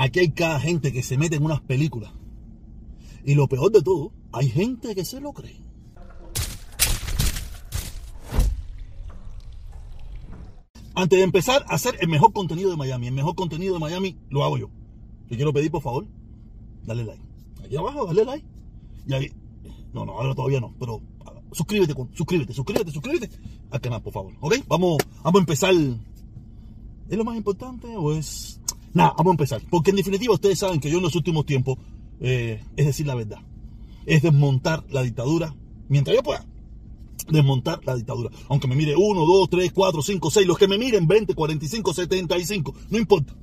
Aquí hay cada gente que se mete en unas películas. Y lo peor de todo, hay gente que se lo cree. Antes de empezar a hacer el mejor contenido de Miami, el mejor contenido de Miami lo hago yo. Te quiero pedir, por favor, dale like. Aquí abajo, dale like. Y ahí, no, no, ahora todavía no, pero ah, suscríbete, suscríbete, suscríbete, suscríbete al canal, por favor. ¿Ok? Vamos, vamos a empezar. ¿Es lo más importante o es.? Nada, vamos a empezar. Porque en definitiva, ustedes saben que yo en los últimos tiempos, eh, es decir la verdad, es desmontar la dictadura mientras yo pueda desmontar la dictadura. Aunque me mire 1, 2, 3, 4, 5, 6, los que me miren 20, 45, 75, no importa.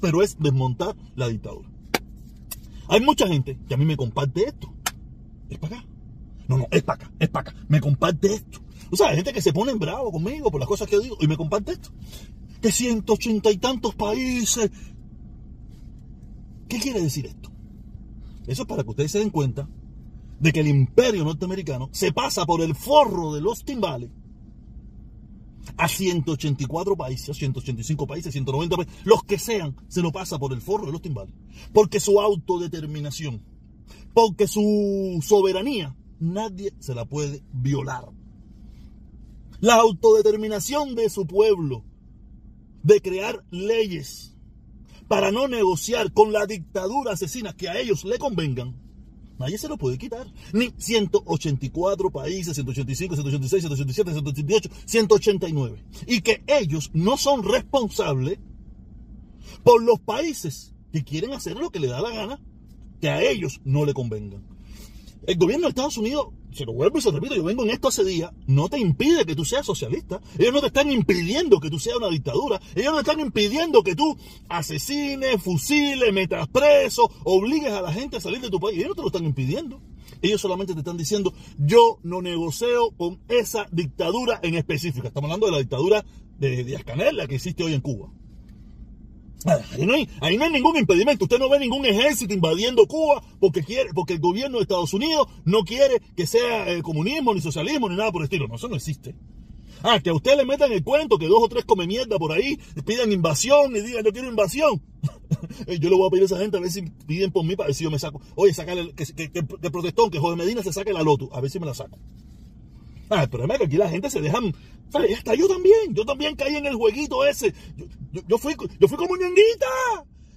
Pero es desmontar la dictadura. Hay mucha gente que a mí me comparte esto. Es para acá. No, no, es para acá, es para acá. Me comparte esto. O sea, hay gente que se pone en bravo conmigo por las cosas que yo digo y me comparte esto. Que 180 y tantos países. ¿Qué quiere decir esto? Eso es para que ustedes se den cuenta de que el imperio norteamericano se pasa por el forro de los timbales a 184 países, 185 países, 190 países, los que sean, se lo pasa por el forro de los timbales. Porque su autodeterminación, porque su soberanía, nadie se la puede violar. La autodeterminación de su pueblo, de crear leyes para no negociar con la dictadura asesina que a ellos le convengan, Nadie se lo puede quitar. Ni 184 países, 185, 186, 187, 188, 189. Y que ellos no son responsables por los países que quieren hacer lo que le da la gana, que a ellos no le convengan. El gobierno de Estados Unidos, se lo vuelvo y se lo repito, yo vengo en esto hace días, no te impide que tú seas socialista. Ellos no te están impidiendo que tú seas una dictadura. Ellos no te están impidiendo que tú asesines, fusiles, metas preso, obligues a la gente a salir de tu país. Ellos no te lo están impidiendo. Ellos solamente te están diciendo, yo no negocio con esa dictadura en específica. Estamos hablando de la dictadura de Díaz Canel, la que existe hoy en Cuba. Ahí no, hay, ningún impedimento. Usted no ve ningún ejército invadiendo Cuba porque quiere, porque el gobierno de Estados Unidos no quiere que sea el comunismo, ni socialismo, ni nada por el estilo. No, eso no existe. Ah, que a usted le metan el cuento que dos o tres come mierda por ahí, pidan invasión y digan yo quiero invasión. yo le voy a pedir a esa gente a ver si piden por mí para ver si yo me saco. Oye, sacarle, que, que, que, que protestón, que José Medina se saque la loto, a ver si me la saco. Ah, el problema es que aquí la gente se dejan. Hasta yo también. Yo también caí en el jueguito ese. Yo, fui, yo fui como ñanguita.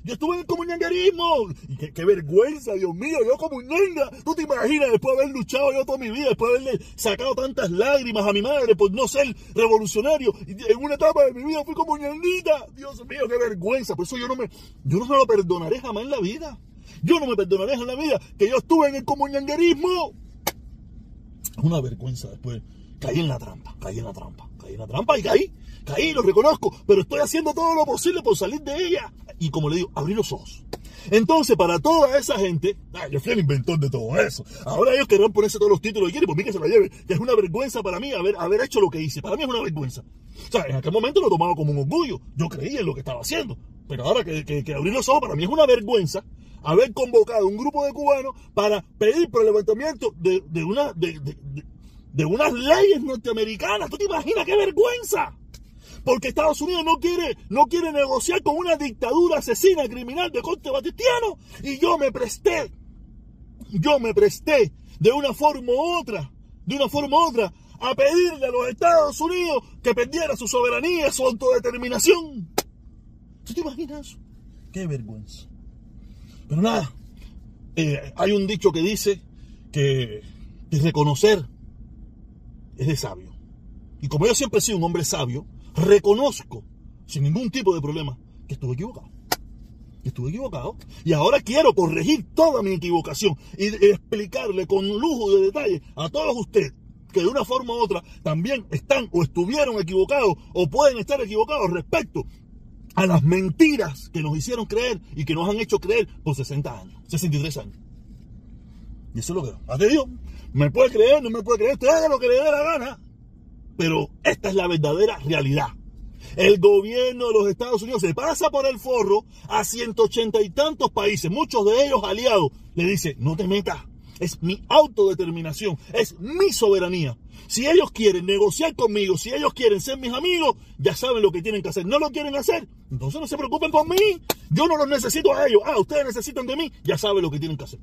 Yo estuve en el comunangarismo. Y qué, vergüenza, Dios mío. Yo como ñanga. Tú te imaginas después de haber luchado yo toda mi vida, después de haberle sacado tantas lágrimas a mi madre por no ser revolucionario. En una etapa de mi vida fui como ñanguita. Dios mío, qué vergüenza. Por eso yo no me, yo no me lo perdonaré jamás en la vida. Yo no me perdonaré en la vida que yo estuve en el comunangarismo. Es una vergüenza después. Caí en la trampa, caí en la trampa, caí en la trampa y caí, caí, lo reconozco, pero estoy haciendo todo lo posible por salir de ella. Y como le digo, abrí los ojos. Entonces, para toda esa gente, ah, yo fui el inventor de todo eso. Ahora ellos querrán ponerse todos los títulos que quieren, por mí que se lo lleven. Es una vergüenza para mí haber, haber hecho lo que hice. Para mí es una vergüenza. O sea, en aquel momento lo tomaba como un orgullo. Yo creía en lo que estaba haciendo. Pero ahora que, que, que abrí los ojos, para mí es una vergüenza haber convocado un grupo de cubanos para pedir por el levantamiento de, de una, de, de unas leyes norteamericanas. ¿Tú te imaginas qué vergüenza? Porque Estados Unidos no quiere, no quiere negociar con una dictadura asesina criminal de corte batistiano. Y yo me presté, yo me presté de una forma u otra, de una forma u otra, a pedirle a los Estados Unidos que perdiera su soberanía, su autodeterminación. ¿Tú te imaginas eso? Qué vergüenza. Pero nada, eh, hay un dicho que dice que, que reconocer es de sabio. Y como yo siempre he sido un hombre sabio, reconozco, sin ningún tipo de problema, que estuve equivocado. Que estuve equivocado. Y ahora quiero corregir toda mi equivocación y explicarle con lujo de detalle a todos ustedes que de una forma u otra también están o estuvieron equivocados o pueden estar equivocados respecto a las mentiras que nos hicieron creer y que nos han hecho creer por 60 años, 63 años. Y eso es lo que a Dios. Me puede creer, no me puede creer, usted haga lo que le dé la gana. Pero esta es la verdadera realidad. El gobierno de los Estados Unidos se pasa por el forro a 180 y tantos países, muchos de ellos aliados. Le dice, no te metas, es mi autodeterminación, es mi soberanía. Si ellos quieren negociar conmigo, si ellos quieren ser mis amigos, ya saben lo que tienen que hacer. No lo quieren hacer, entonces no se preocupen por mí. Yo no los necesito a ellos. Ah, ustedes necesitan de mí, ya saben lo que tienen que hacer.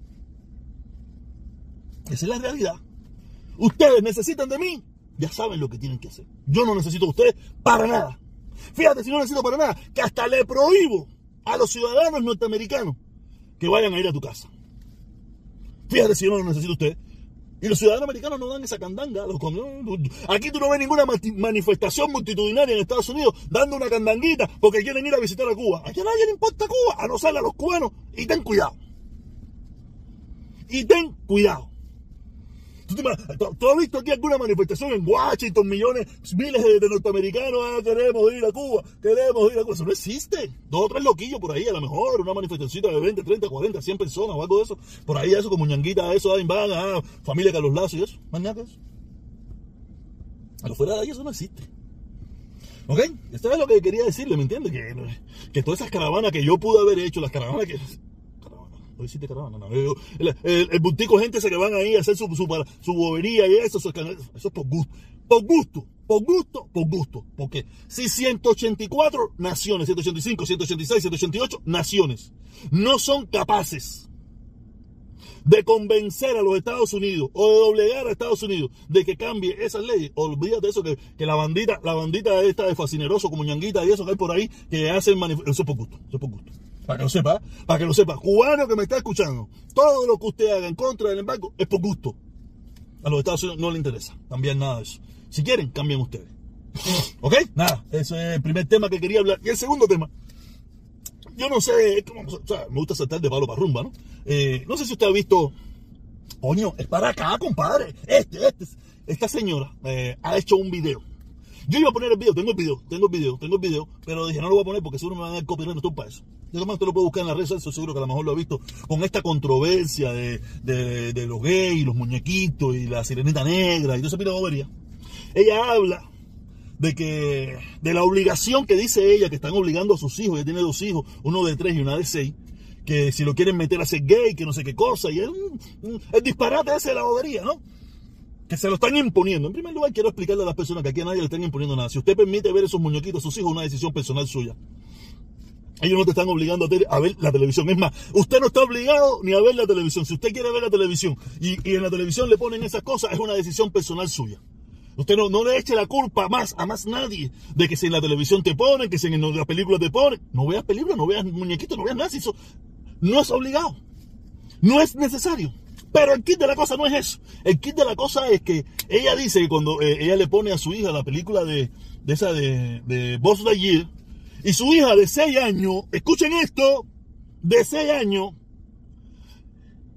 Esa es la realidad. Ustedes necesitan de mí, ya saben lo que tienen que hacer. Yo no necesito de ustedes para nada. Fíjate, si no necesito para nada, que hasta le prohíbo a los ciudadanos norteamericanos que vayan a ir a tu casa. Fíjate si yo no lo necesito usted. Y los ciudadanos americanos no dan esa candanga. Aquí tú no ves ninguna manifestación multitudinaria en Estados Unidos dando una candanguita porque quieren ir a visitar a Cuba. Aquí a nadie le importa Cuba, a no ser a los cubanos. Y ten cuidado. Y ten cuidado. ¿Tú, has visto aquí alguna manifestación en Washington? Millones, miles de, norteamericanos, ah, queremos ir a Cuba, queremos ir a Cuba. Eso no existe. Dos o tres loquillos por ahí, a lo mejor, una manifestación de 20, 30, 40, 100 personas o algo de eso. Por ahí eso, como ñanguita, eso, ahí van, ah, familia Carlos Lazo y eso. Más nada eso. Pero fuera de ahí eso no existe. ¿Ok? Esto es lo que quería decirle, ¿me entiendes? Que, que todas esas caravanas que yo pude haber hecho, las caravanas que Hoy sí te caravana, no. El, el, el bultico gente ese que van ahí a hacer su, su, su bobería y eso, eso, eso es por gusto. Por gusto, por gusto, por gusto. Porque si 184 naciones, 185, 186, 188 naciones no son capaces de convencer a los Estados Unidos o de doblegar a Estados Unidos de que cambie esas leyes, olvídate de eso, que, que la bandita, la bandita esta de fascineroso como ñanguita y eso que hay por ahí, que hacen manifestaciones. Eso es por gusto, eso es por gusto. Para que lo sepa, para que lo sepa. Cubano que me está escuchando, todo lo que usted haga en contra del embargo es por gusto. A los Estados Unidos no le interesa cambiar nada de eso. Si quieren, cambien ustedes. ¿Ok? Nada, ese es el primer tema que quería hablar. Y el segundo tema, yo no sé, o sea, me gusta saltar de palo para rumba, ¿no? Eh, no sé si usted ha visto, coño, es para acá, compadre. Este, este, esta señora eh, ha hecho un video yo iba a poner el video, tengo el video, tengo el video, tengo el video, pero dije no lo voy a poner porque seguro me van a dar copyright, no para eso. De todas usted lo puede buscar en las redes sociales, seguro que a lo mejor lo ha visto, con esta controversia de, de, los gays, los muñequitos y la sirenita negra y todo ese de bobería. Ella habla de que, de la obligación que dice ella, que están obligando a sus hijos, ella tiene dos hijos, uno de tres y una de seis, que si lo quieren meter a ser gay, que no sé qué cosa, y es el disparate ese de la bobería, ¿no? que se lo están imponiendo. En primer lugar, quiero explicarle a las personas que aquí a nadie le están imponiendo nada. Si usted permite ver esos muñequitos a sus hijos, una decisión personal suya. Ellos no te están obligando a, ver la televisión. Es más, usted no está obligado ni a ver la televisión. Si usted quiere ver la televisión y, en la televisión le ponen esas cosas, es una decisión personal suya. Usted no, le eche la culpa más, a más nadie de que si en la televisión te ponen, que si en la película te ponen. No veas películas, no veas muñequitos, no veas nada. Eso no es obligado. No es necesario. Pero el kit de la cosa no es eso. El kit de la cosa es que ella dice que cuando eh, ella le pone a su hija la película de, de esa de, de Boss Lightyear, y su hija de 6 años, escuchen esto, de 6 años,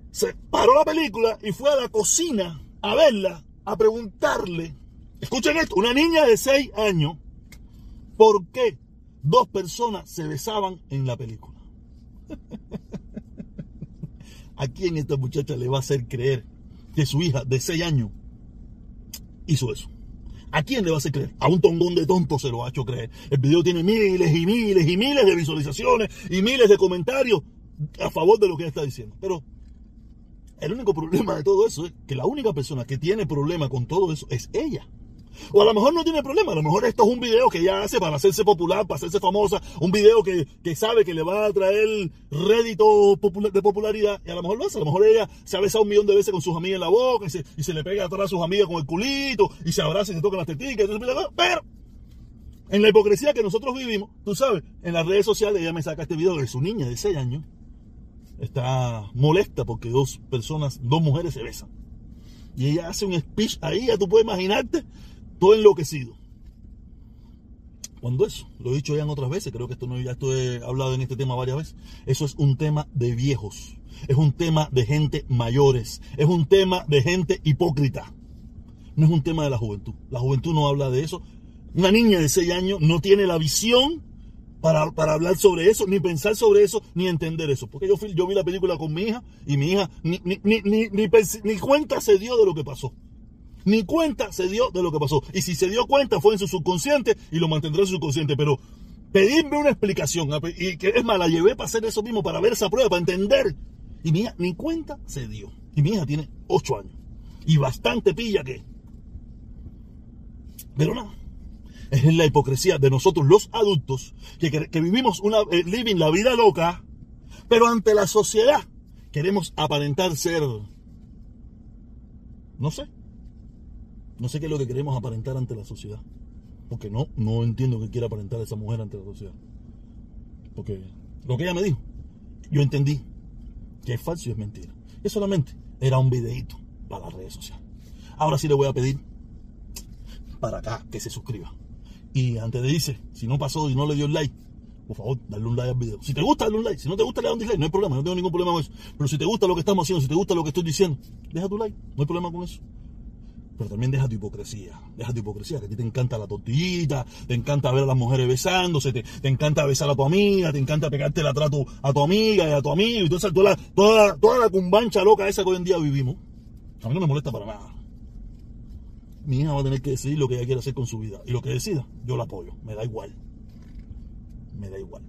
se paró la película y fue a la cocina a verla, a preguntarle, escuchen esto, una niña de 6 años, ¿por qué dos personas se besaban en la película? ¿A quién esta muchacha le va a hacer creer que su hija de 6 años hizo eso? ¿A quién le va a hacer creer? A un tongón de tonto se lo ha hecho creer. El video tiene miles y miles y miles de visualizaciones y miles de comentarios a favor de lo que ella está diciendo. Pero el único problema de todo eso es que la única persona que tiene problema con todo eso es ella. O a lo mejor no tiene problema, a lo mejor esto es un video que ella hace para hacerse popular, para hacerse famosa, un video que, sabe que le va a traer rédito de popularidad, y a lo mejor lo hace, a lo mejor ella se ha besado un millón de veces con sus amigas en la boca, y se, y se le pega a sus amigas con el culito, y se abraza y se toca las teticas, pero en la hipocresía que nosotros vivimos, tú sabes, en las redes sociales ella me saca este video de su niña de 6 años, está molesta porque dos personas, dos mujeres se besan. Y ella hace un speech ahí, ya tú puedes imaginarte todo enloquecido. Cuando eso, lo he dicho ya en otras veces, creo que esto no, ya estoy hablado en este tema varias veces, eso es un tema de viejos, es un tema de gente mayores, es un tema de gente hipócrita, no es un tema de la juventud. La juventud no habla de eso. Una niña de 6 años no tiene la visión para, para, hablar sobre eso, ni pensar sobre eso, ni entender eso. Porque yo, vi la película con mi hija y mi hija ni, ni, ni, ni cuenta se dio de lo que pasó ni cuenta se dio de lo que pasó. Y si se dio cuenta fue en su subconsciente y lo mantendrá en su subconsciente. Pero pedirme una explicación, y que es más, la llevé para hacer eso mismo, para ver esa prueba, para entender. Y mira, ni cuenta se dio. Y mi hija tiene 8 años. Y bastante pilla que. Pero no. Es la hipocresía de nosotros los adultos que, que vivimos una eh, living la vida loca, pero ante la sociedad queremos aparentar ser no sé. No sé qué es lo que queremos aparentar ante la sociedad. Porque no, no entiendo qué quiere aparentar esa mujer ante la sociedad. Porque lo que ella me dijo, yo entendí que es falso y es mentira. Y solamente era un videito para las redes sociales. Ahora sí le voy a pedir para acá que se suscriba. Y antes de irse, si no pasó y no le dio el like, por favor, dale un like al video. Si te gusta, dale un like. Si no te gusta, le da un dislike. No hay problema, no tengo ningún problema con eso. Pero si te gusta lo que estamos haciendo, si te gusta lo que estoy diciendo, deja tu like. No hay problema con eso. Pero también deja tu hipocresía. Deja tu hipocresía, que a ti te encanta la tortillita, te encanta ver a las mujeres besándose, te, encanta besar a tu amiga, te encanta pegarte la trato a tu amiga y a tu amigo y toda, toda, toda, toda la cumbancha loca esa que hoy en día vivimos. A mí no me molesta para nada. Mi hija va a tener que decidir lo que ella quiere hacer con su vida. Y lo que decida, yo la apoyo. Me da igual. Me da igual.